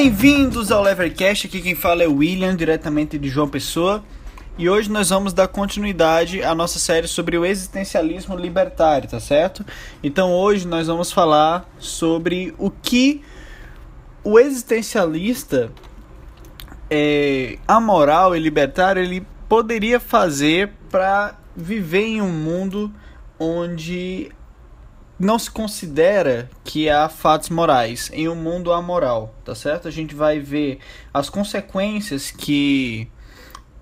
Bem-vindos ao Levercast, aqui quem fala é o William, diretamente de João Pessoa. E hoje nós vamos dar continuidade à nossa série sobre o existencialismo libertário, tá certo? Então hoje nós vamos falar sobre o que o existencialista é, amoral e libertário ele poderia fazer para viver em um mundo onde não se considera que há fatos morais em um mundo amoral, tá certo? A gente vai ver as consequências que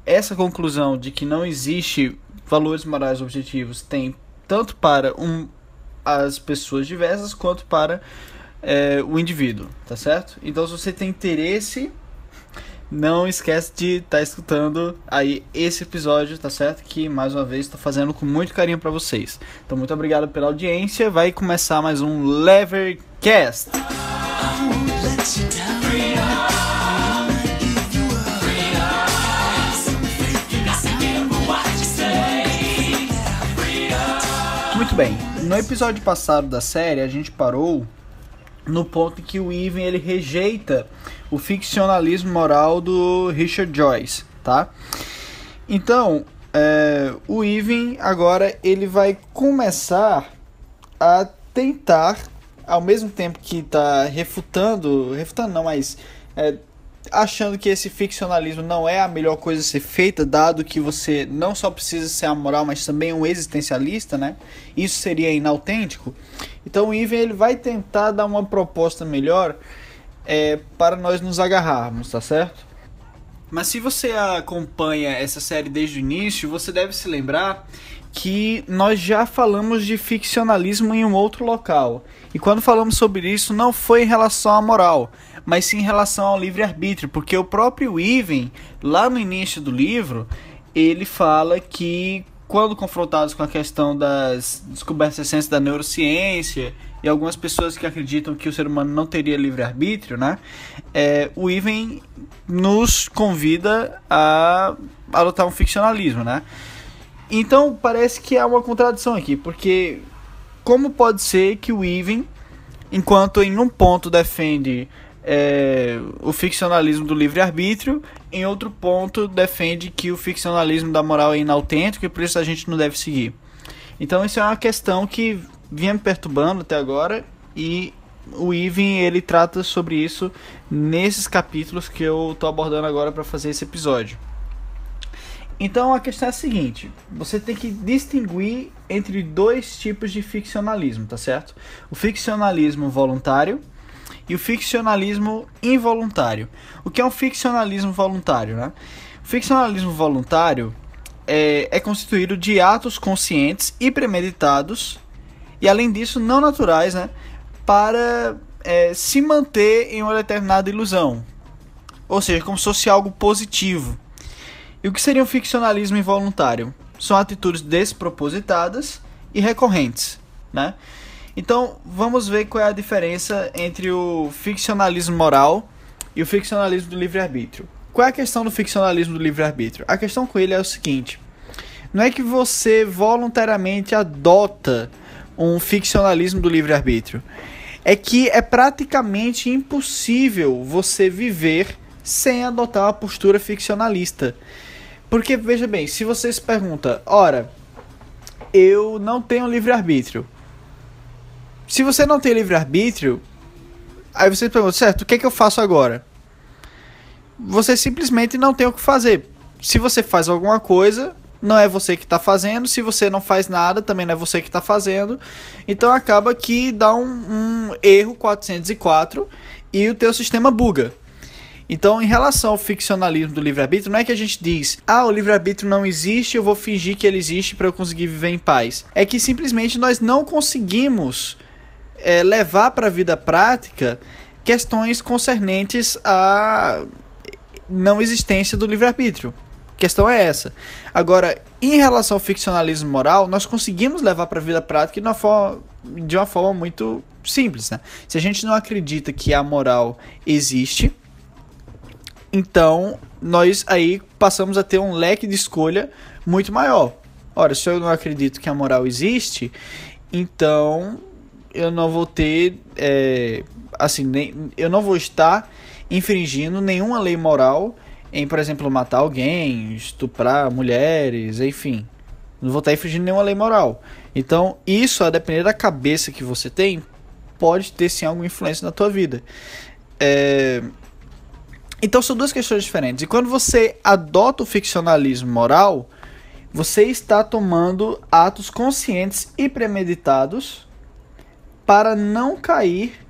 essa conclusão de que não existe valores morais objetivos tem tanto para um, as pessoas diversas quanto para é, o indivíduo, tá certo? Então, se você tem interesse, não esquece de estar tá escutando aí esse episódio, tá certo? Que mais uma vez estou fazendo com muito carinho para vocês. Então, muito obrigado pela audiência. Vai começar mais um Levercast. bem, no episódio passado da série a gente parou no ponto em que o Ivan ele rejeita o ficcionalismo moral do Richard Joyce, tá? Então, é, o Ivan agora ele vai começar a tentar, ao mesmo tempo que está refutando, refutando não, mas é, achando que esse ficcionalismo não é a melhor coisa a ser feita, dado que você não só precisa ser amoral, mas também um existencialista, né? Isso seria inautêntico. Então o Ivan ele vai tentar dar uma proposta melhor é, para nós nos agarrarmos, tá certo? Mas se você acompanha essa série desde o início, você deve se lembrar que nós já falamos de ficcionalismo em um outro local. E quando falamos sobre isso, não foi em relação à moral, mas sim em relação ao livre-arbítrio, porque o próprio Ivan, lá no início do livro, ele fala que quando confrontados com a questão das descobertas recentes da neurociência e algumas pessoas que acreditam que o ser humano não teria livre-arbítrio, né? É, o Ivan nos convida a adotar um ficcionalismo, né? Então parece que há uma contradição aqui, porque como pode ser que o Ivan, enquanto em um ponto defende é, o ficcionalismo do livre-arbítrio, em outro ponto defende que o ficcionalismo da moral é inautêntico e por isso a gente não deve seguir. Então isso é uma questão que vinha me perturbando até agora e o Ivan ele trata sobre isso nesses capítulos que eu estou abordando agora para fazer esse episódio. Então a questão é a seguinte: você tem que distinguir entre dois tipos de ficcionalismo, tá certo? O ficcionalismo voluntário e o ficcionalismo involuntário. O que é um ficcionalismo voluntário? Né? O ficcionalismo voluntário é, é constituído de atos conscientes e premeditados, e além disso, não naturais, né? para é, se manter em uma determinada ilusão. Ou seja, como se fosse algo positivo. E o que seria um ficcionalismo involuntário? São atitudes despropositadas e recorrentes. Né? Então, vamos ver qual é a diferença entre o ficcionalismo moral e o ficcionalismo do livre-arbítrio. Qual é a questão do ficcionalismo do livre-arbítrio? A questão com ele é o seguinte: não é que você voluntariamente adota um ficcionalismo do livre-arbítrio, é que é praticamente impossível você viver sem adotar uma postura ficcionalista. Porque, veja bem, se você se pergunta, ora, eu não tenho livre-arbítrio, se você não tem livre-arbítrio, aí você pergunta, certo, o que é que eu faço agora? Você simplesmente não tem o que fazer. Se você faz alguma coisa, não é você que está fazendo. Se você não faz nada, também não é você que está fazendo. Então acaba que dá um, um erro 404 e o teu sistema buga. Então, em relação ao ficcionalismo do livre-arbítrio, não é que a gente diz, ah, o livre-arbítrio não existe, eu vou fingir que ele existe para eu conseguir viver em paz. É que simplesmente nós não conseguimos é, levar para a vida prática questões concernentes à não existência do livre-arbítrio. A questão é essa. Agora, em relação ao ficcionalismo moral, nós conseguimos levar para a vida prática de uma, forma, de uma forma muito simples. Né? Se a gente não acredita que a moral existe, então nós aí passamos a ter um leque de escolha muito maior. Ora, se eu não acredito que a moral existe, então eu não vou ter, é, assim, nem, eu não vou estar infringindo nenhuma lei moral em, por exemplo, matar alguém, estuprar mulheres, enfim. Não vou estar infringindo nenhuma lei moral. Então, isso, a depender da cabeça que você tem, pode ter sim alguma influência na tua vida. É... Então, são duas questões diferentes. E quando você adota o ficcionalismo moral, você está tomando atos conscientes e premeditados para não cair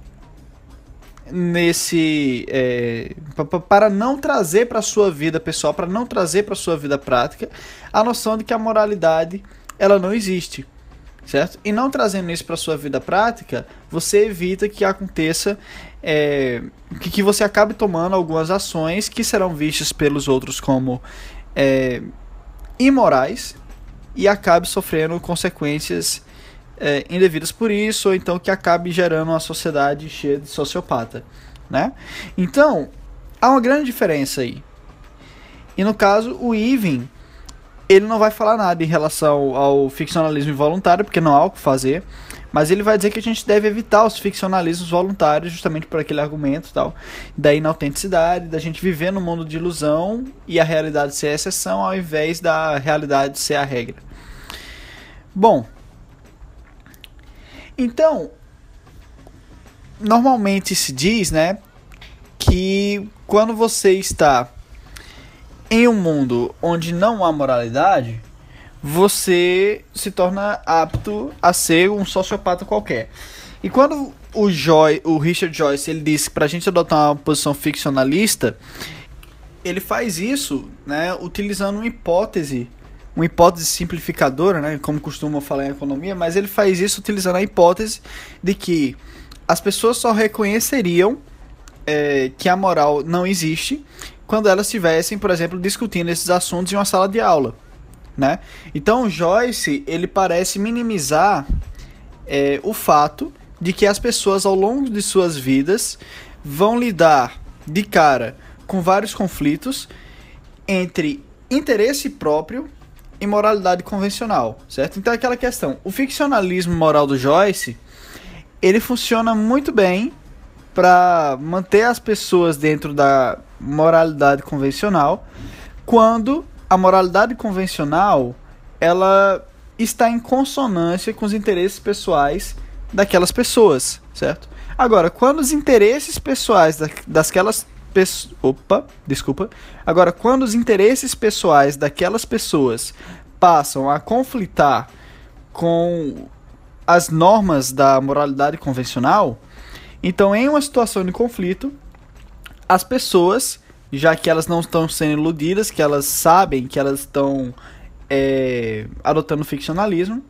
nesse é, para não trazer para sua vida pessoal, para não trazer para sua vida prática a noção de que a moralidade ela não existe, certo? E não trazendo isso para sua vida prática, você evita que aconteça é, que, que você acabe tomando algumas ações que serão vistas pelos outros como é, imorais e acabe sofrendo consequências é, indevidas por isso, ou então que acabe gerando uma sociedade cheia de sociopata, né? Então, há uma grande diferença aí. E no caso, o Even, ele não vai falar nada em relação ao ficcionalismo involuntário, porque não há o que fazer, mas ele vai dizer que a gente deve evitar os ficcionalismos voluntários, justamente por aquele argumento tal, da inautenticidade, da gente viver no mundo de ilusão e a realidade ser a exceção, ao invés da realidade ser a regra. Bom, então, normalmente se diz, né, que quando você está em um mundo onde não há moralidade, você se torna apto a ser um sociopata qualquer. E quando o Joy, o Richard Joyce, ele disse para a gente adotar uma posição ficcionalista, ele faz isso, né, utilizando uma hipótese uma hipótese simplificadora, né, como costuma falar em economia, mas ele faz isso utilizando a hipótese de que as pessoas só reconheceriam é, que a moral não existe quando elas estivessem, por exemplo, discutindo esses assuntos em uma sala de aula, né? Então Joyce ele parece minimizar é, o fato de que as pessoas ao longo de suas vidas vão lidar de cara com vários conflitos entre interesse próprio e moralidade convencional, certo? Então é aquela questão, o ficcionalismo moral do Joyce, ele funciona muito bem para manter as pessoas dentro da moralidade convencional, quando a moralidade convencional ela está em consonância com os interesses pessoais daquelas pessoas, certo? Agora, quando os interesses pessoais daquelas Opa, desculpa. Agora, quando os interesses pessoais daquelas pessoas passam a conflitar com as normas da moralidade convencional, então em uma situação de conflito, as pessoas, já que elas não estão sendo iludidas, que elas sabem que elas estão é, adotando ficcionalismo,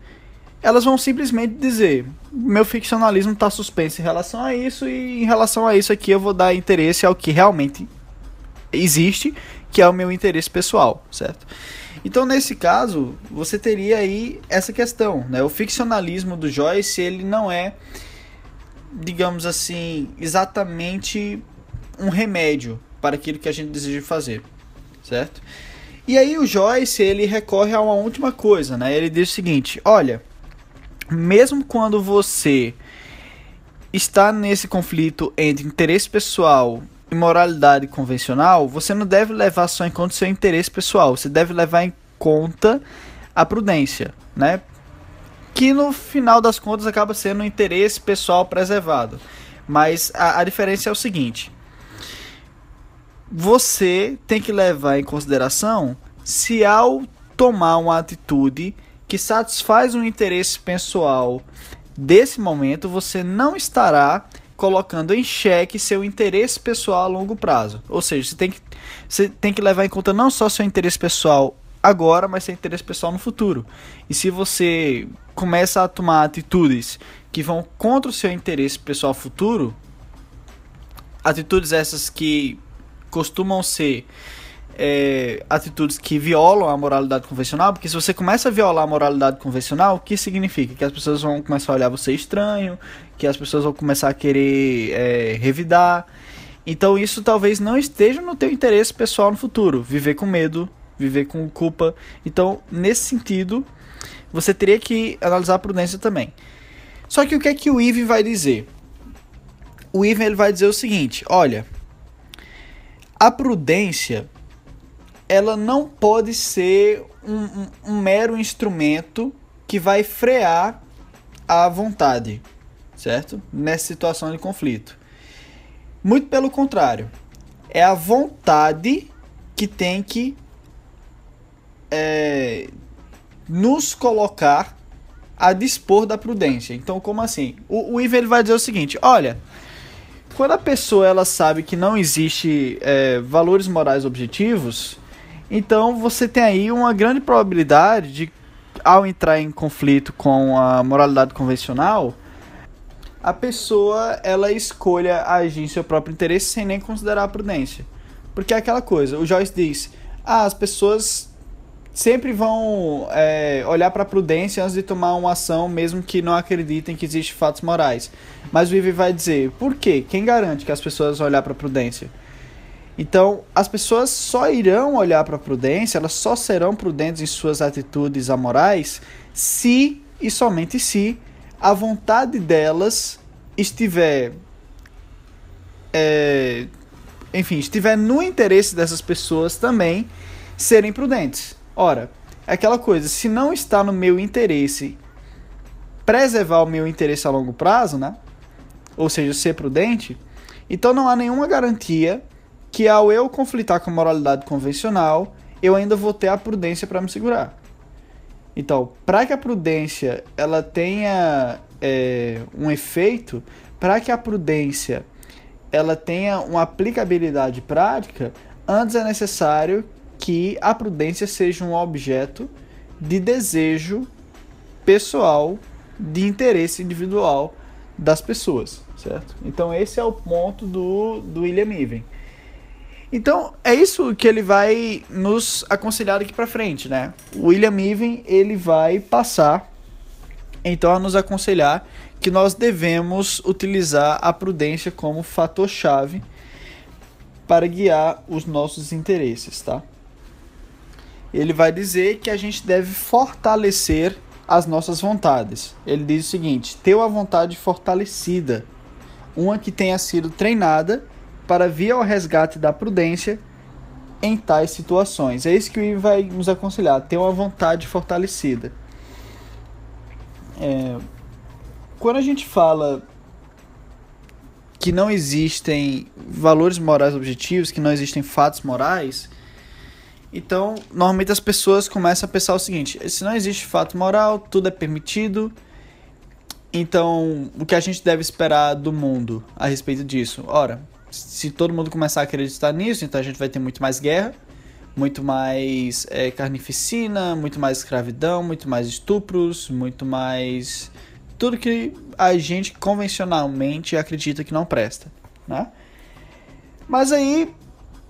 elas vão simplesmente dizer: meu ficcionalismo está suspenso em relação a isso, e em relação a isso aqui eu vou dar interesse ao que realmente existe, que é o meu interesse pessoal, certo? Então, nesse caso, você teria aí essa questão, né? O ficcionalismo do Joyce, ele não é, digamos assim, exatamente um remédio para aquilo que a gente deseja fazer, certo? E aí o Joyce, ele recorre a uma última coisa, né? Ele diz o seguinte: olha, mesmo quando você está nesse conflito entre interesse pessoal e moralidade convencional, você não deve levar só em conta o seu interesse pessoal, você deve levar em conta a prudência, né? Que no final das contas acaba sendo um interesse pessoal preservado. Mas a, a diferença é o seguinte: você tem que levar em consideração se ao tomar uma atitude que satisfaz um interesse pessoal desse momento, você não estará colocando em xeque seu interesse pessoal a longo prazo. Ou seja, você tem que, você tem que levar em conta não só seu interesse pessoal agora, mas seu interesse pessoal no futuro. E se você começa a tomar atitudes que vão contra o seu interesse pessoal futuro, atitudes essas que costumam ser é, atitudes que violam a moralidade convencional, porque se você começa a violar a moralidade convencional, o que significa? Que as pessoas vão começar a olhar você estranho, que as pessoas vão começar a querer é, revidar. Então isso talvez não esteja no teu interesse pessoal no futuro, viver com medo, viver com culpa. Então, nesse sentido, você teria que analisar a prudência também. Só que o que é que o Ivan vai dizer? O Ivan ele vai dizer o seguinte: olha, a prudência ela não pode ser um, um, um mero instrumento que vai frear a vontade, certo? Nessa situação de conflito. Muito pelo contrário, é a vontade que tem que é, nos colocar a dispor da prudência. Então, como assim? O, o Iver vai dizer o seguinte: olha, quando a pessoa ela sabe que não existe é, valores morais objetivos, então você tem aí uma grande probabilidade de, ao entrar em conflito com a moralidade convencional, a pessoa ela escolha agir em seu próprio interesse sem nem considerar a prudência. Porque é aquela coisa, o Joyce diz, ah, as pessoas sempre vão é, olhar para a prudência antes de tomar uma ação, mesmo que não acreditem que existem fatos morais. Mas o Ivy vai dizer, por quê? Quem garante que as pessoas vão olhar para a prudência? Então, as pessoas só irão olhar para a prudência, elas só serão prudentes em suas atitudes amorais se e somente se a vontade delas estiver. É, enfim, estiver no interesse dessas pessoas também serem prudentes. Ora, é aquela coisa, se não está no meu interesse preservar o meu interesse a longo prazo, né? Ou seja, ser prudente, então não há nenhuma garantia que ao eu conflitar com a moralidade convencional, eu ainda vou ter a prudência para me segurar. Então, para que a prudência ela tenha é, um efeito, para que a prudência ela tenha uma aplicabilidade prática, antes é necessário que a prudência seja um objeto de desejo pessoal, de interesse individual das pessoas, certo? Então esse é o ponto do, do William Even. Então é isso que ele vai nos aconselhar daqui para frente, né? William Even ele vai passar então a nos aconselhar que nós devemos utilizar a prudência como fator chave para guiar os nossos interesses, tá? ele vai dizer que a gente deve fortalecer as nossas vontades. Ele diz o seguinte: ter uma vontade fortalecida, uma que tenha sido treinada para vir ao resgate da prudência em tais situações. É isso que o Ivo vai nos aconselhar: ter uma vontade fortalecida. É, quando a gente fala que não existem valores morais objetivos, que não existem fatos morais, então, normalmente as pessoas começam a pensar o seguinte: se não existe fato moral, tudo é permitido. Então, o que a gente deve esperar do mundo a respeito disso? Ora, se todo mundo começar a acreditar nisso, então a gente vai ter muito mais guerra, muito mais é, carnificina, muito mais escravidão, muito mais estupros, muito mais. tudo que a gente convencionalmente acredita que não presta, né? Mas aí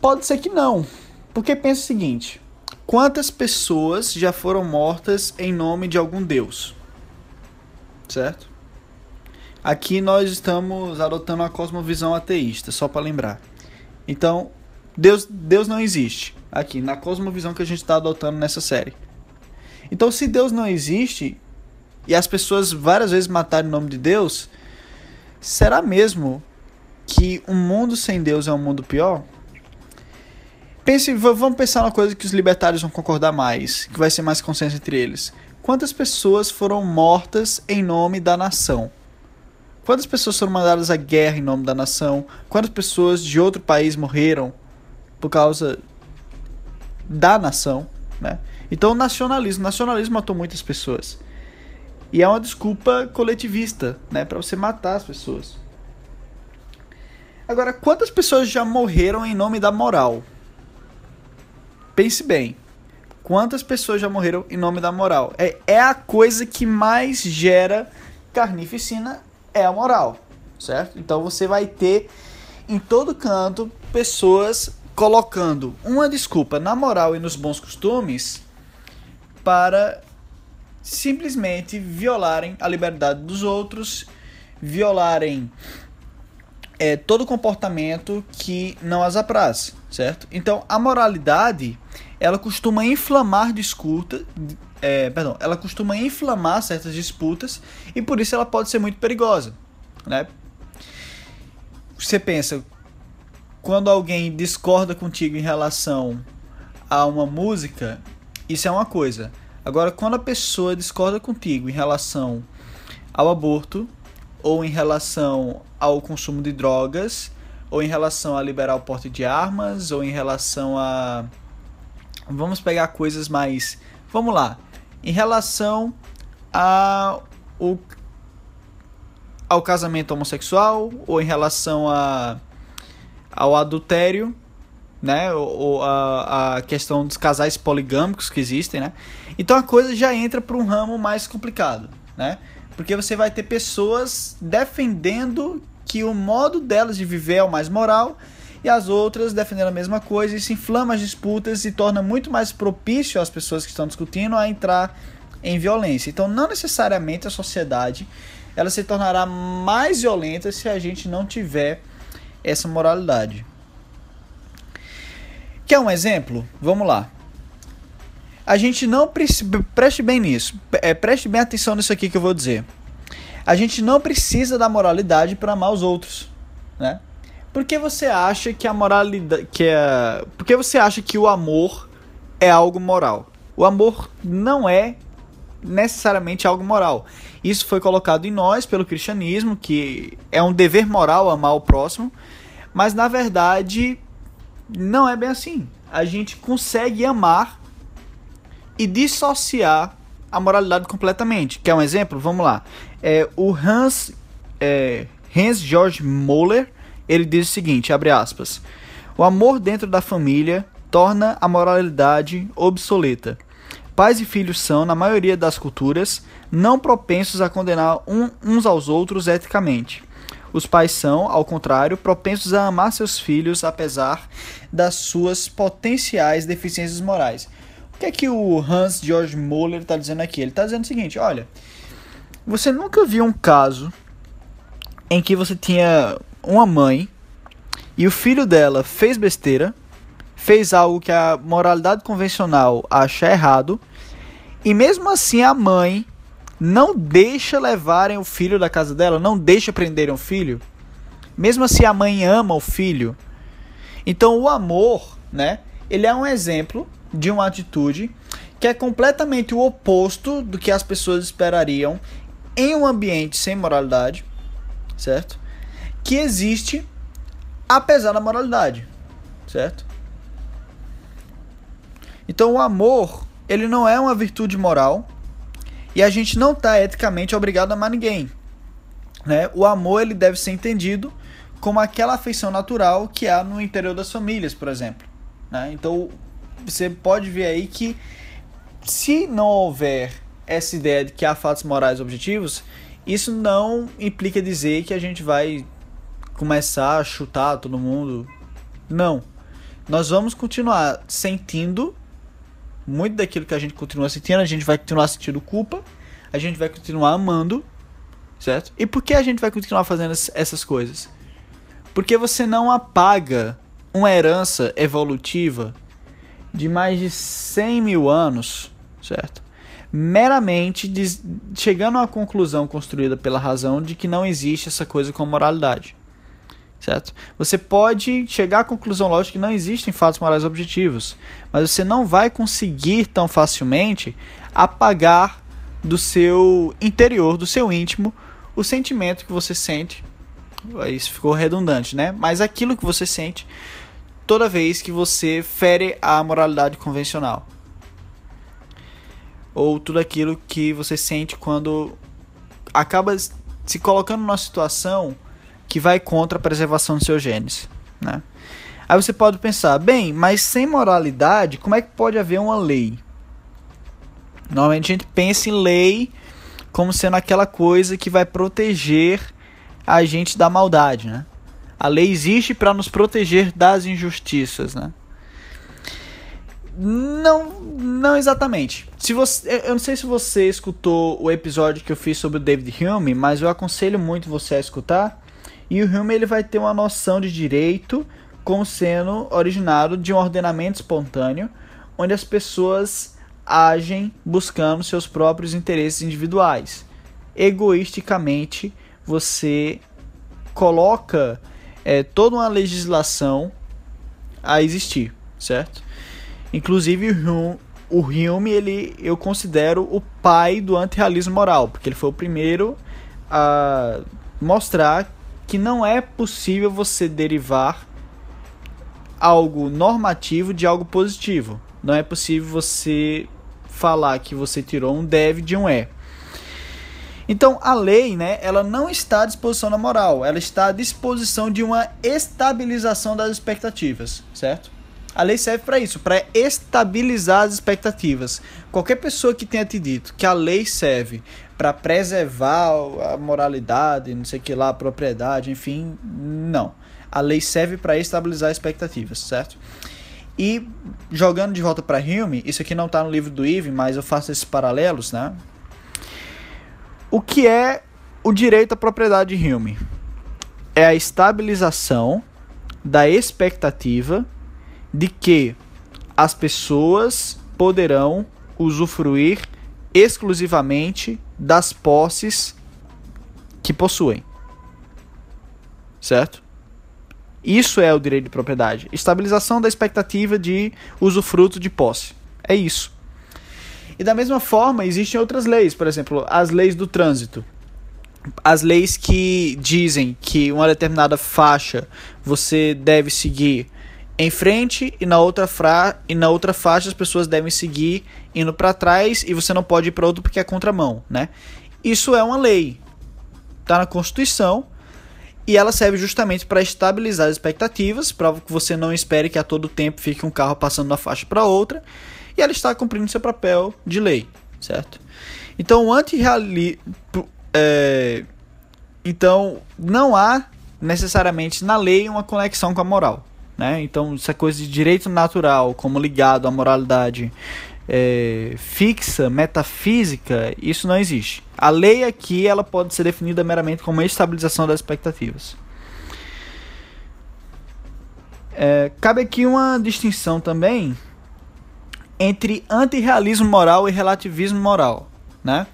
pode ser que não. Porque pensa o seguinte: quantas pessoas já foram mortas em nome de algum deus? Certo? Aqui nós estamos adotando uma cosmovisão ateísta, só para lembrar. Então, Deus, Deus não existe aqui na cosmovisão que a gente está adotando nessa série. Então, se Deus não existe e as pessoas várias vezes mataram em nome de Deus, será mesmo que um mundo sem Deus é um mundo pior? Pense, vamos pensar uma coisa que os libertários vão concordar mais, que vai ser mais consenso entre eles. Quantas pessoas foram mortas em nome da nação? Quantas pessoas foram mandadas à guerra em nome da nação? Quantas pessoas de outro país morreram por causa da nação? Né? Então, o nacionalismo. O nacionalismo matou muitas pessoas. E é uma desculpa coletivista né, para você matar as pessoas. Agora, quantas pessoas já morreram em nome da moral? Pense bem. Quantas pessoas já morreram em nome da moral? É, é a coisa que mais gera carnificina é a moral, certo? Então você vai ter em todo canto pessoas colocando uma desculpa na moral e nos bons costumes para simplesmente violarem a liberdade dos outros, violarem é, todo comportamento que não as apraz certo? Então, a moralidade, ela costuma inflamar disputa, é, perdão, ela costuma inflamar certas disputas e por isso ela pode ser muito perigosa, né? Você pensa, quando alguém discorda contigo em relação a uma música, isso é uma coisa. Agora, quando a pessoa discorda contigo em relação ao aborto, ou em relação ao consumo de drogas, ou em relação a liberar o porte de armas, ou em relação a. Vamos pegar coisas mais. Vamos lá. Em relação a o, ao casamento homossexual, ou em relação a, ao adultério, né? Ou a, a questão dos casais poligâmicos que existem, né? Então a coisa já entra para um ramo mais complicado, né? Porque você vai ter pessoas defendendo que o modo delas de viver é o mais moral e as outras defendendo a mesma coisa. Isso inflama as disputas e torna muito mais propício às pessoas que estão discutindo a entrar em violência. Então, não necessariamente a sociedade ela se tornará mais violenta se a gente não tiver essa moralidade. Quer um exemplo? Vamos lá a gente não preste bem nisso, é, preste bem atenção nisso aqui que eu vou dizer. A gente não precisa da moralidade para amar os outros, né? Porque você acha que a moralidade, que é, porque você acha que o amor é algo moral? O amor não é necessariamente algo moral. Isso foi colocado em nós pelo cristianismo, que é um dever moral amar o próximo, mas na verdade não é bem assim. A gente consegue amar e dissociar a moralidade completamente. Quer um exemplo? Vamos lá. É, o Hans, é, Hans Georg Moller ele diz o seguinte, abre aspas, o amor dentro da família torna a moralidade obsoleta. Pais e filhos são, na maioria das culturas, não propensos a condenar um, uns aos outros eticamente. Os pais são, ao contrário, propensos a amar seus filhos apesar das suas potenciais deficiências morais. O que é que o Hans Georg Moller está dizendo aqui? Ele está dizendo o seguinte: olha, você nunca viu um caso em que você tinha uma mãe e o filho dela fez besteira, fez algo que a moralidade convencional acha errado, e mesmo assim a mãe não deixa levarem o filho da casa dela, não deixa prenderem o filho, mesmo assim a mãe ama o filho. Então o amor, né? Ele é um exemplo de uma atitude que é completamente o oposto do que as pessoas esperariam em um ambiente sem moralidade, certo? Que existe apesar da moralidade, certo? Então o amor, ele não é uma virtude moral e a gente não está eticamente obrigado a amar ninguém, né? O amor ele deve ser entendido como aquela afeição natural que há no interior das famílias, por exemplo. Né? Então você pode ver aí que se não houver essa ideia de que há fatos morais objetivos, isso não implica dizer que a gente vai começar a chutar todo mundo. Não. Nós vamos continuar sentindo muito daquilo que a gente continua sentindo, a gente vai continuar sentindo culpa, a gente vai continuar amando, certo? E por que a gente vai continuar fazendo essas coisas? Porque você não apaga uma herança evolutiva de mais de 100 mil anos, certo? Meramente chegando uma conclusão construída pela razão de que não existe essa coisa como moralidade, certo? Você pode chegar à conclusão lógica que não existem fatos morais objetivos, mas você não vai conseguir tão facilmente apagar do seu interior, do seu íntimo, o sentimento que você sente. Isso ficou redundante, né? Mas aquilo que você sente toda vez que você fere a moralidade convencional. Ou tudo aquilo que você sente quando acaba se colocando numa situação que vai contra a preservação dos seus genes, né? Aí você pode pensar, bem, mas sem moralidade, como é que pode haver uma lei? Normalmente a gente pensa em lei como sendo aquela coisa que vai proteger a gente da maldade, né? A lei existe para nos proteger das injustiças, né? Não, não exatamente. Se você, eu não sei se você escutou o episódio que eu fiz sobre o David Hume, mas eu aconselho muito você a escutar. E o Hume ele vai ter uma noção de direito como sendo originado de um ordenamento espontâneo, onde as pessoas agem buscando seus próprios interesses individuais. Egoisticamente, você coloca é, toda uma legislação a existir, certo? Inclusive o o Hume ele eu considero o pai do antirrealismo moral, porque ele foi o primeiro a mostrar que não é possível você derivar algo normativo de algo positivo. Não é possível você falar que você tirou um deve de um é. Então a lei, né, ela não está à disposição da moral, ela está à disposição de uma estabilização das expectativas, certo? A lei serve para isso, para estabilizar as expectativas. Qualquer pessoa que tenha te dito que a lei serve para preservar a moralidade, não sei que lá, a propriedade, enfim, não. A lei serve para estabilizar as expectativas, certo? E jogando de volta para Hume, isso aqui não está no livro do Ive, mas eu faço esses paralelos, né? O que é o direito à propriedade de Hume? É a estabilização da expectativa de que as pessoas poderão usufruir exclusivamente das posses que possuem. Certo? Isso é o direito de propriedade. Estabilização da expectativa de usufruto de posse. É isso. E da mesma forma, existem outras leis, por exemplo, as leis do trânsito. As leis que dizem que uma determinada faixa você deve seguir em frente e na outra fra e na outra faixa as pessoas devem seguir indo para trás e você não pode ir para outro porque é contramão, né? Isso é uma lei. Tá na Constituição e ela serve justamente para estabilizar as expectativas, para que você não espere que a todo tempo fique um carro passando da faixa para outra, e ela está cumprindo seu papel de lei, certo? Então, o é, então não há necessariamente na lei uma conexão com a moral. Né? Então, essa coisa de direito natural como ligado à moralidade é, fixa, metafísica, isso não existe. A lei aqui ela pode ser definida meramente como estabilização das expectativas. É, cabe aqui uma distinção também entre antirrealismo moral e relativismo moral. Né?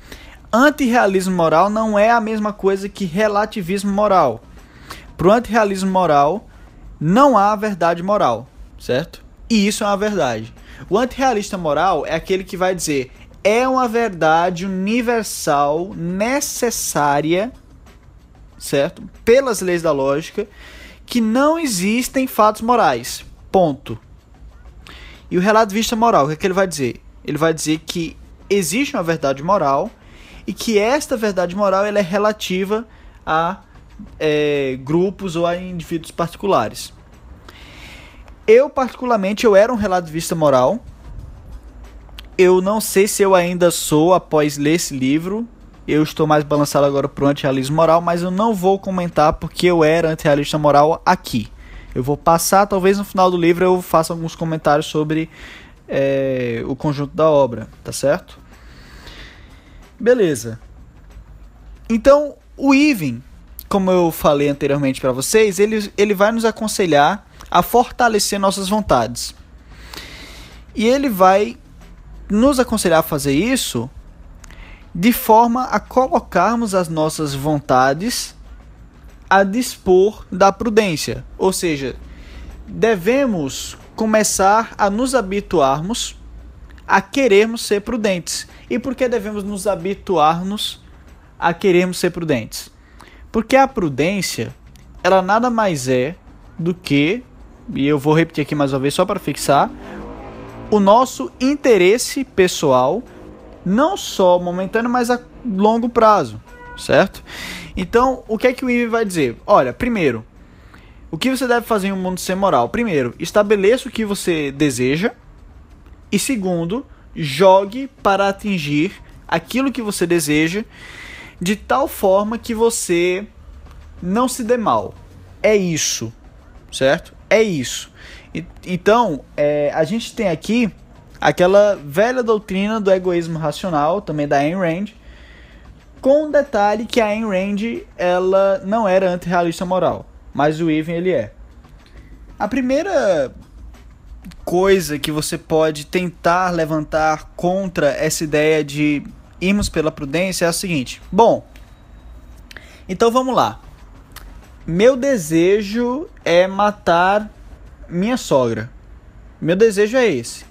Antirrealismo moral não é a mesma coisa que relativismo moral. Para o antirrealismo moral, não há verdade moral, certo? E isso é uma verdade. O antirrealista moral é aquele que vai dizer é uma verdade universal necessária, certo? Pelas leis da lógica, que não existem fatos morais. Ponto. E o relativista moral, o que, é que ele vai dizer? Ele vai dizer que existe uma verdade moral e que esta verdade moral ela é relativa a é, grupos ou a indivíduos particulares. Eu, particularmente, eu era um relativista moral. Eu não sei se eu ainda sou após ler esse livro. Eu estou mais balançado agora para o antirrealismo moral, mas eu não vou comentar porque eu era antirrealista moral aqui. Eu vou passar, talvez no final do livro eu faça alguns comentários sobre é, o conjunto da obra, tá certo? Beleza. Então, o Ivan como eu falei anteriormente para vocês, ele, ele vai nos aconselhar a fortalecer nossas vontades. E ele vai nos aconselhar a fazer isso de forma a colocarmos as nossas vontades a dispor da prudência. Ou seja, devemos começar a nos habituarmos a querermos ser prudentes. E por que devemos nos habituarmos a querermos ser prudentes? Porque a prudência, ela nada mais é do que, e eu vou repetir aqui mais uma vez só para fixar, o nosso interesse pessoal, não só momentâneo, mas a longo prazo, certo? Então, o que é que o Ive vai dizer? Olha, primeiro, o que você deve fazer em um mundo sem moral? Primeiro, estabeleça o que você deseja. E segundo, jogue para atingir aquilo que você deseja de tal forma que você não se dê mal. É isso, certo? É isso. E, então, é, a gente tem aqui aquela velha doutrina do egoísmo racional, também da Ayn Rand, com o detalhe que a Ayn Rand ela não era antirrealista moral, mas o Ivan ele é. A primeira coisa que você pode tentar levantar contra essa ideia de irmos pela prudência é o seguinte: bom, então vamos lá. Meu desejo é matar minha sogra. Meu desejo é esse.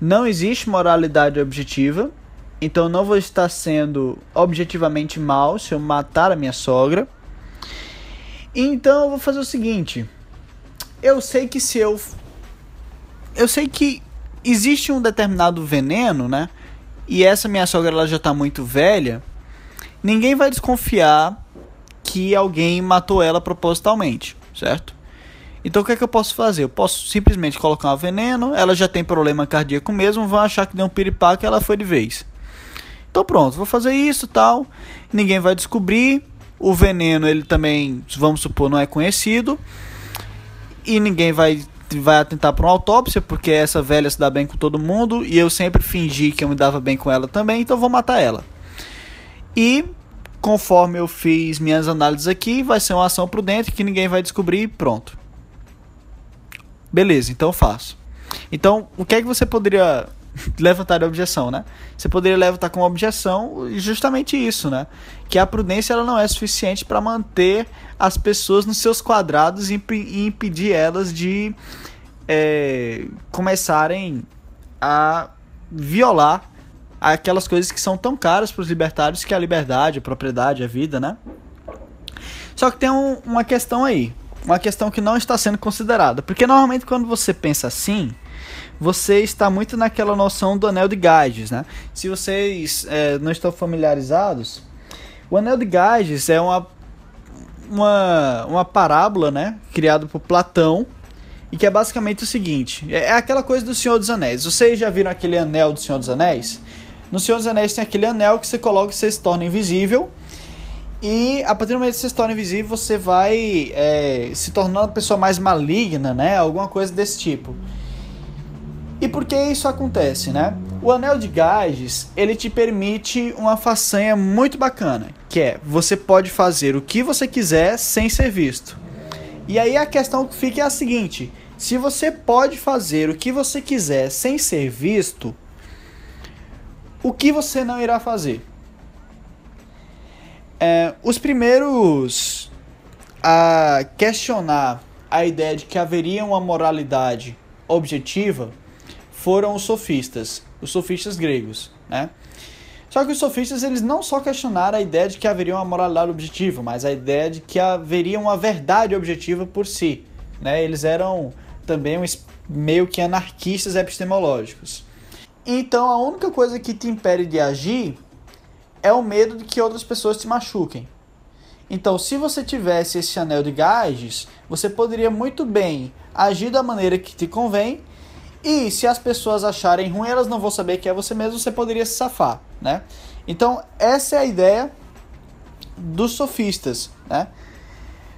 Não existe moralidade objetiva, então não vou estar sendo objetivamente mal se eu matar a minha sogra. Então eu vou fazer o seguinte: eu sei que se eu eu sei que existe um determinado veneno, né? E essa minha sogra ela já tá muito velha. Ninguém vai desconfiar que alguém matou ela propositalmente, certo? Então o que é que eu posso fazer? Eu posso simplesmente colocar um veneno, ela já tem problema cardíaco mesmo, vão achar que deu um piripaque e ela foi de vez. Então pronto, vou fazer isso tal, ninguém vai descobrir. O veneno ele também, vamos supor, não é conhecido e ninguém vai vai atentar para uma autópsia porque essa velha se dá bem com todo mundo e eu sempre fingi que eu me dava bem com ela também, então vou matar ela. E conforme eu fiz minhas análises aqui, vai ser uma ação prudente que ninguém vai descobrir, pronto. Beleza, então faço. Então, o que é que você poderia levantar de objeção, né? Você poderia levantar como objeção justamente isso, né? Que a prudência ela não é suficiente para manter as pessoas nos seus quadrados e, impedir elas de é, começarem a violar aquelas coisas que são tão caras para os libertários que é a liberdade, a propriedade, a vida, né? Só que tem um, uma questão aí uma questão que não está sendo considerada. Porque normalmente quando você pensa assim, você está muito naquela noção do anel de Gages, né? Se vocês é, não estão familiarizados, o anel de Gages é uma, uma, uma parábola, né? Criada por Platão e que é basicamente o seguinte: é, é aquela coisa do Senhor dos Anéis. Vocês já viram aquele anel do Senhor dos Anéis? No Senhor dos Anéis tem aquele anel que você coloca e você se torna invisível e a partir do momento que você se torna invisível, você vai é, se tornando uma pessoa mais maligna, né? Alguma coisa desse tipo. E por que isso acontece, né? O anel de gages, ele te permite uma façanha muito bacana, que é você pode fazer o que você quiser sem ser visto. E aí a questão que fica é a seguinte: se você pode fazer o que você quiser sem ser visto, o que você não irá fazer? É, os primeiros a questionar a ideia de que haveria uma moralidade objetiva foram os sofistas, os sofistas gregos, né? Só que os sofistas eles não só questionaram a ideia de que haveria uma moralidade objetiva, mas a ideia de que haveria uma verdade objetiva por si, né? Eles eram também meio que anarquistas epistemológicos. Então a única coisa que te impede de agir é o medo de que outras pessoas te machuquem. Então, se você tivesse esse anel de gages, você poderia muito bem agir da maneira que te convém. E se as pessoas acharem ruim, elas não vão saber que é você mesmo, você poderia se safar, né? Então, essa é a ideia dos sofistas, né?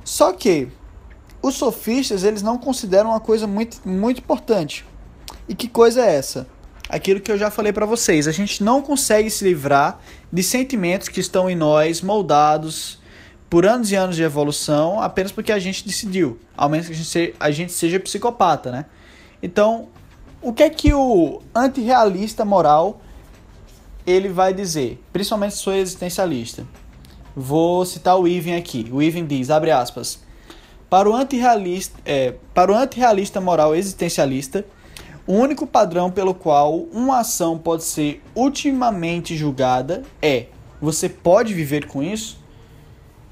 Só que os sofistas, eles não consideram uma coisa muito, muito importante. E que coisa é essa? aquilo que eu já falei para vocês. A gente não consegue se livrar de sentimentos que estão em nós, moldados por anos e anos de evolução, apenas porque a gente decidiu, ao menos que a gente, a gente seja psicopata, né? Então, o que é que o antirrealista moral ele vai dizer, principalmente se for existencialista? Vou citar o Ivan aqui. O Ivan diz, abre aspas, para o antirrealista, é, para o antirrealista moral existencialista, o único padrão pelo qual uma ação pode ser ultimamente julgada é: você pode viver com isso?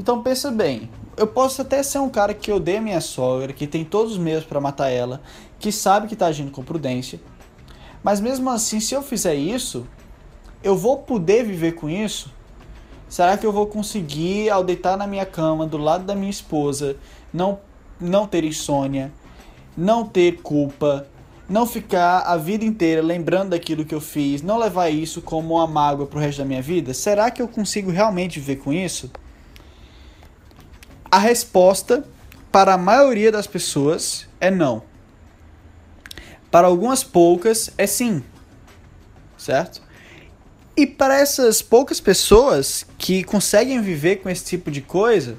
Então pensa bem, eu posso até ser um cara que odeia minha sogra, que tem todos os meios para matar ela, que sabe que está agindo com prudência, mas mesmo assim, se eu fizer isso, eu vou poder viver com isso? Será que eu vou conseguir, ao deitar na minha cama, do lado da minha esposa, não, não ter insônia, não ter culpa, não ficar a vida inteira lembrando daquilo que eu fiz, não levar isso como uma mágoa pro resto da minha vida? Será que eu consigo realmente viver com isso? A resposta para a maioria das pessoas é não. Para algumas poucas é sim. Certo? E para essas poucas pessoas que conseguem viver com esse tipo de coisa,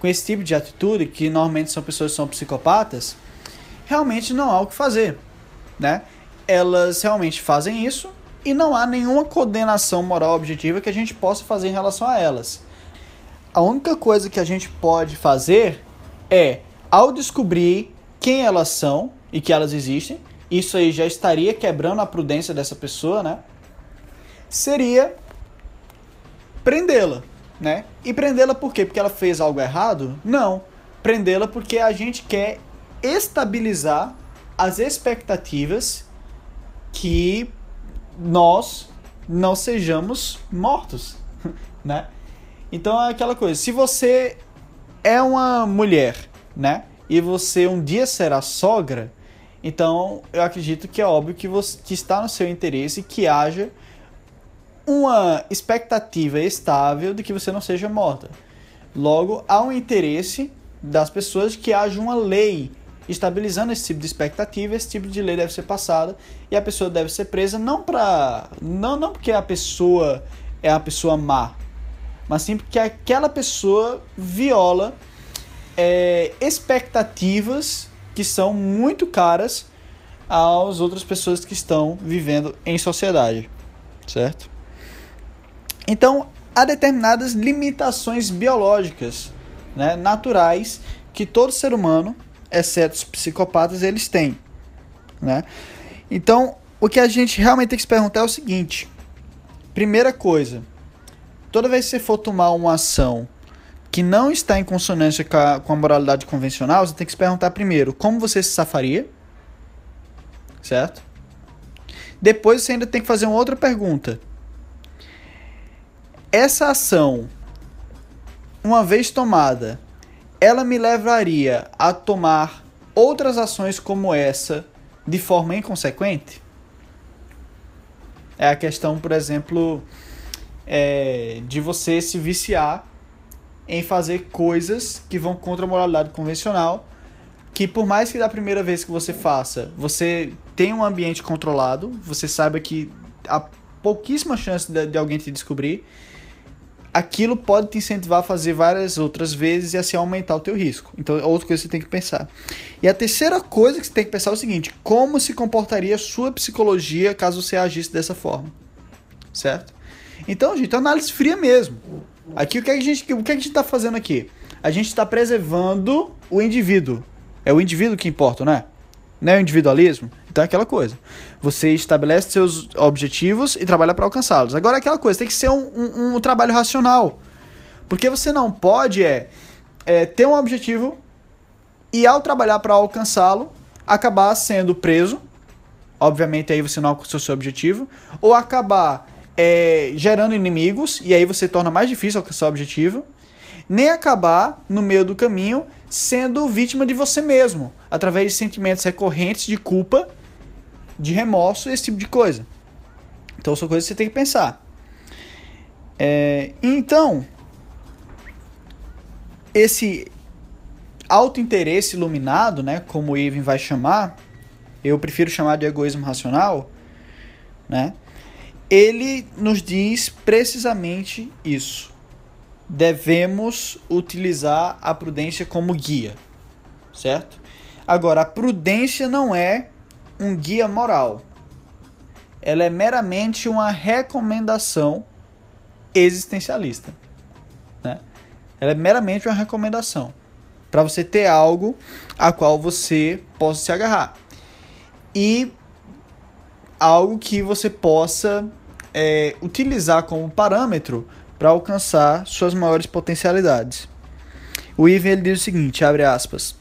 com esse tipo de atitude, que normalmente são pessoas que são psicopatas, realmente não há o que fazer, né? Elas realmente fazem isso e não há nenhuma condenação moral objetiva que a gente possa fazer em relação a elas. A única coisa que a gente pode fazer é, ao descobrir quem elas são e que elas existem. Isso aí já estaria quebrando a prudência dessa pessoa, né? Seria prendê-la, né? E prendê-la por quê? Porque ela fez algo errado? Não. Prendê-la porque a gente quer estabilizar as expectativas que nós não sejamos mortos, né? Então é aquela coisa, se você é uma mulher, né? E você um dia será sogra, então eu acredito que é óbvio que, você, que está no seu interesse que haja uma expectativa estável de que você não seja morta. Logo, há um interesse das pessoas que haja uma lei estabilizando esse tipo de expectativa, esse tipo de lei deve ser passada e a pessoa deve ser presa não para não não porque a pessoa é a pessoa má, mas sim porque aquela pessoa viola é, expectativas que são muito caras às outras pessoas que estão vivendo em sociedade, certo? Então, há determinadas limitações biológicas, né, naturais, que todo ser humano, exceto os psicopatas, eles têm. Né? Então, o que a gente realmente tem que se perguntar é o seguinte: primeira coisa, toda vez que você for tomar uma ação que não está em consonância com a, com a moralidade convencional, você tem que se perguntar primeiro como você se safaria, certo? Depois você ainda tem que fazer uma outra pergunta essa ação, uma vez tomada, ela me levaria a tomar outras ações como essa de forma inconsequente? É a questão, por exemplo, é, de você se viciar em fazer coisas que vão contra a moralidade convencional, que por mais que da primeira vez que você faça, você tenha um ambiente controlado, você saiba que há pouquíssima chance de, de alguém te descobrir, aquilo pode te incentivar a fazer várias outras vezes e assim aumentar o teu risco. Então, é outra coisa que você tem que pensar. E a terceira coisa que você tem que pensar é o seguinte: como se comportaria a sua psicologia caso você agisse dessa forma? Certo? Então, gente, análise fria mesmo. Aqui o que a gente, o que a gente está fazendo aqui? A gente está preservando o indivíduo. É o indivíduo que importa, né? Não é o individualismo? Então é aquela coisa. Você estabelece seus objetivos e trabalha para alcançá-los. Agora é aquela coisa, tem que ser um, um, um, trabalho racional. Porque você não pode é, é ter um objetivo e ao trabalhar para alcançá-lo, acabar sendo preso. Obviamente aí você não alcançou seu objetivo. Ou acabar é, gerando inimigos e aí você torna mais difícil alcançar o objetivo. Nem acabar no meio do caminho sendo vítima de você mesmo, através de sentimentos recorrentes de culpa de remorso, esse tipo de coisa. Então são coisas que você tem que pensar. É, então, esse auto-interesse iluminado, né, como o Ivan vai chamar, eu prefiro chamar de egoísmo racional, né, ele nos diz precisamente isso. Devemos utilizar a prudência como guia, certo? Agora, a prudência não é um guia moral. Ela é meramente uma recomendação existencialista. Né? Ela é meramente uma recomendação para você ter algo a qual você possa se agarrar e algo que você possa é, utilizar como parâmetro para alcançar suas maiores potencialidades. O Ivan ele diz o seguinte, abre aspas,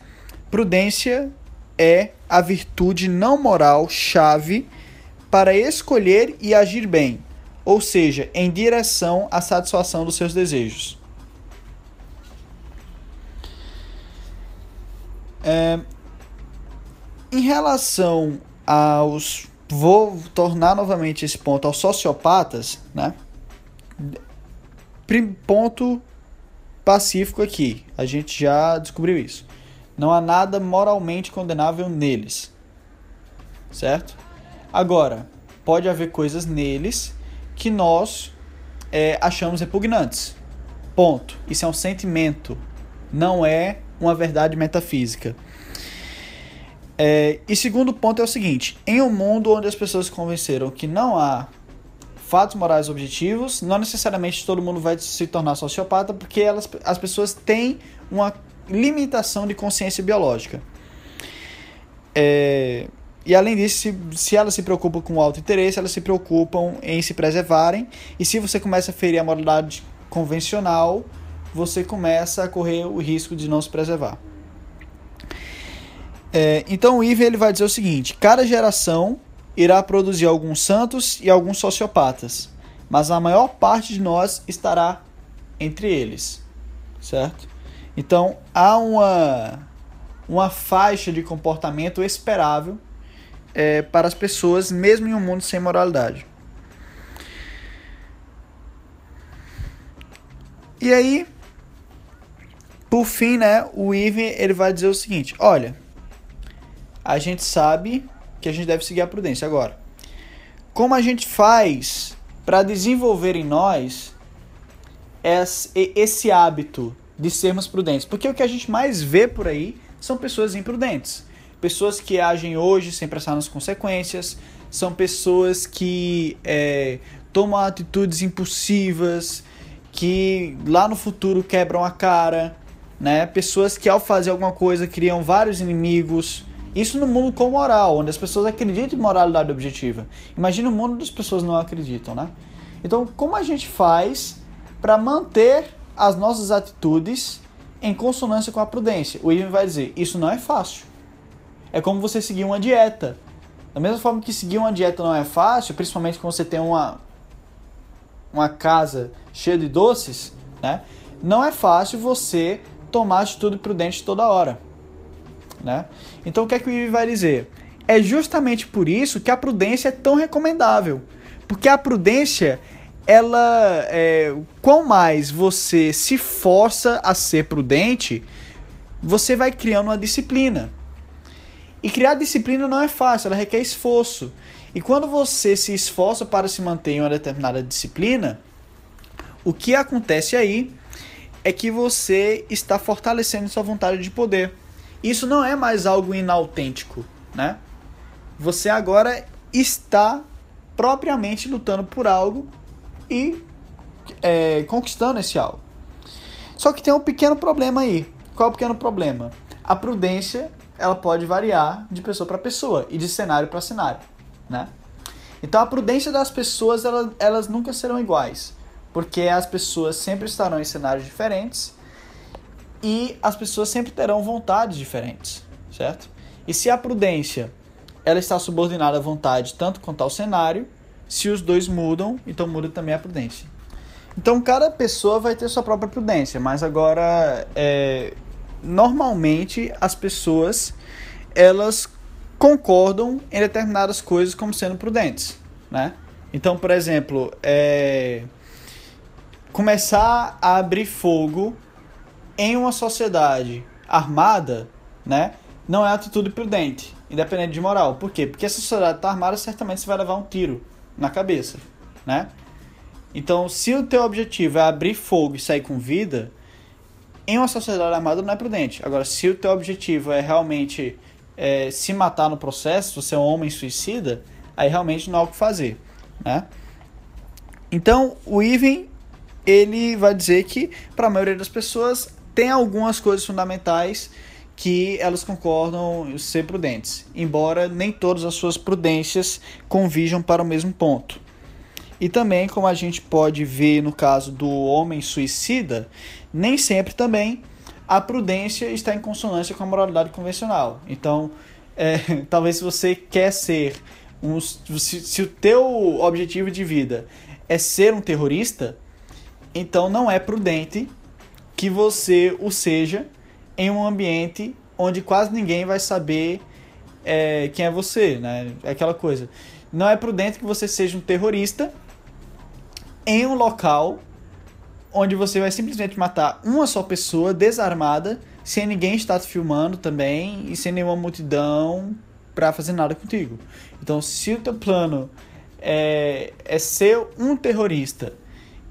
prudência é a virtude não moral chave para escolher e agir bem, ou seja, em direção à satisfação dos seus desejos. É, em relação aos. Vou tornar novamente esse ponto aos sociopatas, né? Ponto pacífico aqui. A gente já descobriu isso. Não há nada moralmente condenável neles. Certo? Agora, pode haver coisas neles que nós é, achamos repugnantes. Ponto. Isso é um sentimento, não é uma verdade metafísica. É, e segundo ponto é o seguinte: em um mundo onde as pessoas convenceram que não há fatos morais objetivos, não necessariamente todo mundo vai se tornar sociopata, porque elas, as pessoas têm uma limitação de consciência biológica. É, e além disso, se, se elas se preocupam com o alto interesse, elas se preocupam em se preservarem. E se você começa a ferir a moralidade convencional, você começa a correr o risco de não se preservar. É, então o Ivan ele vai dizer o seguinte: cada geração irá produzir alguns santos e alguns sociopatas, mas a maior parte de nós estará entre eles, certo? Então há uma uma faixa de comportamento esperável é, para as pessoas, mesmo em um mundo sem moralidade. E aí, por fim, né, o Ivan ele vai dizer o seguinte: olha, a gente sabe que a gente deve seguir a prudência agora. Como a gente faz para desenvolver em nós esse hábito de sermos prudentes? Porque o que a gente mais vê por aí são pessoas imprudentes. Pessoas que agem hoje sem pensar nas consequências, são pessoas que é, tomam atitudes impulsivas, que lá no futuro quebram a cara, né? Pessoas que ao fazer alguma coisa criam vários inimigos. Isso no mundo com moral, onde as pessoas acreditam em moralidade objetiva. Imagina o mundo onde as pessoas não acreditam, né? Então, como a gente faz para manter as nossas atitudes em consonância com a prudência? O Ivan vai dizer: isso não é fácil. É como você seguir uma dieta. Da mesma forma que seguir uma dieta não é fácil, principalmente quando você tem uma, uma casa cheia de doces, né? Não é fácil você tomar atitude prudente toda hora, né? Então o que é que o vai dizer? É justamente por isso que a prudência é tão recomendável, porque a prudência ela é, quão mais você se força a ser prudente, você vai criando uma disciplina. E criar disciplina não é fácil, ela requer esforço. E quando você se esforça para se manter em uma determinada disciplina, o que acontece aí é que você está fortalecendo sua vontade de poder. Isso não é mais algo inautêntico, né? Você agora está propriamente lutando por algo e é, conquistando esse algo. Só que tem um pequeno problema aí. Qual é o pequeno problema? A prudência ela pode variar de pessoa para pessoa e de cenário para cenário né? Então a prudência das pessoas elas, elas nunca serão iguais, porque as pessoas sempre estarão em cenários diferentes e as pessoas sempre terão vontades diferentes, certo? E se a prudência ela está subordinada à vontade tanto quanto ao cenário, se os dois mudam, então muda também a prudência. Então cada pessoa vai ter sua própria prudência, mas agora é, normalmente as pessoas elas concordam em determinadas coisas como sendo prudentes, né? Então, por exemplo, é... começar a abrir fogo em uma sociedade armada, né? Não é atitude prudente, independente de moral. Por quê? Porque essa sociedade está armada, certamente você vai levar um tiro na cabeça, né? Então, se o teu objetivo é abrir fogo e sair com vida, em uma sociedade armada não é prudente. Agora, se o teu objetivo é realmente é, se matar no processo, você é um homem suicida, aí realmente não há o que fazer, né? Então, o Ivan, ele vai dizer que, para a maioria das pessoas, tem algumas coisas fundamentais que elas concordam ser prudentes, embora nem todas as suas prudências convijam para o mesmo ponto. E também, como a gente pode ver no caso do homem suicida, nem sempre também a prudência está em consonância com a moralidade convencional. Então, é, talvez se você quer ser um, se, se o teu objetivo de vida é ser um terrorista, então não é prudente que você o seja em um ambiente onde quase ninguém vai saber é, quem é você, né? É aquela coisa. Não é prudente que você seja um terrorista em um local onde você vai simplesmente matar uma só pessoa desarmada, sem ninguém estar te filmando também e sem nenhuma multidão para fazer nada contigo. Então, se o teu plano é, é ser um terrorista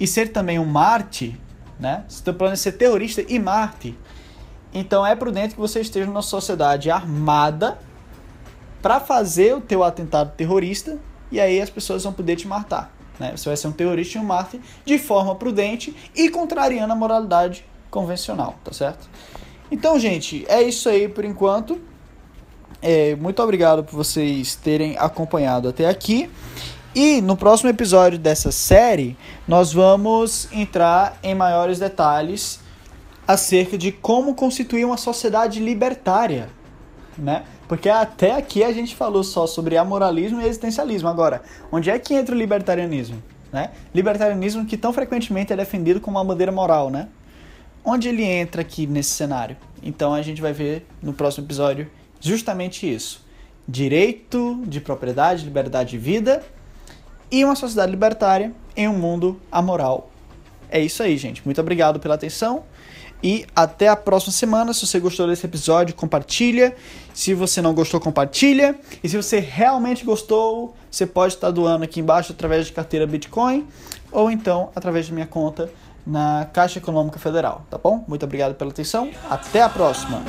e ser também um Marte, né? Se o teu plano é ser terrorista e Marte, então é prudente que você esteja numa sociedade armada para fazer o teu atentado terrorista e aí as pessoas vão poder te matar. Né? Você vai ser um terrorista e um mártir de forma prudente e contrariando a moralidade convencional, tá certo? Então, gente, é isso aí por enquanto. É, muito obrigado por vocês terem acompanhado até aqui. E no próximo episódio dessa série, nós vamos entrar em maiores detalhes acerca de como constituir uma sociedade libertária, né? Porque até aqui a gente falou só sobre amoralismo e existencialismo. Agora, onde é que entra o libertarianismo? Né? Libertarianismo que tão frequentemente é defendido como uma bandeira moral, né? Onde ele entra aqui nesse cenário? Então a gente vai ver no próximo episódio justamente isso. Direito de propriedade, liberdade de vida e uma sociedade libertária em um mundo amoral. É isso aí, gente. Muito obrigado pela atenção e até a próxima semana. Se você gostou desse episódio, compartilha. Se você não gostou, compartilha. E se você realmente gostou, você pode estar doando aqui embaixo através de carteira Bitcoin ou então através da minha conta na Caixa Econômica Federal, tá bom? Muito obrigado pela atenção. Até a próxima.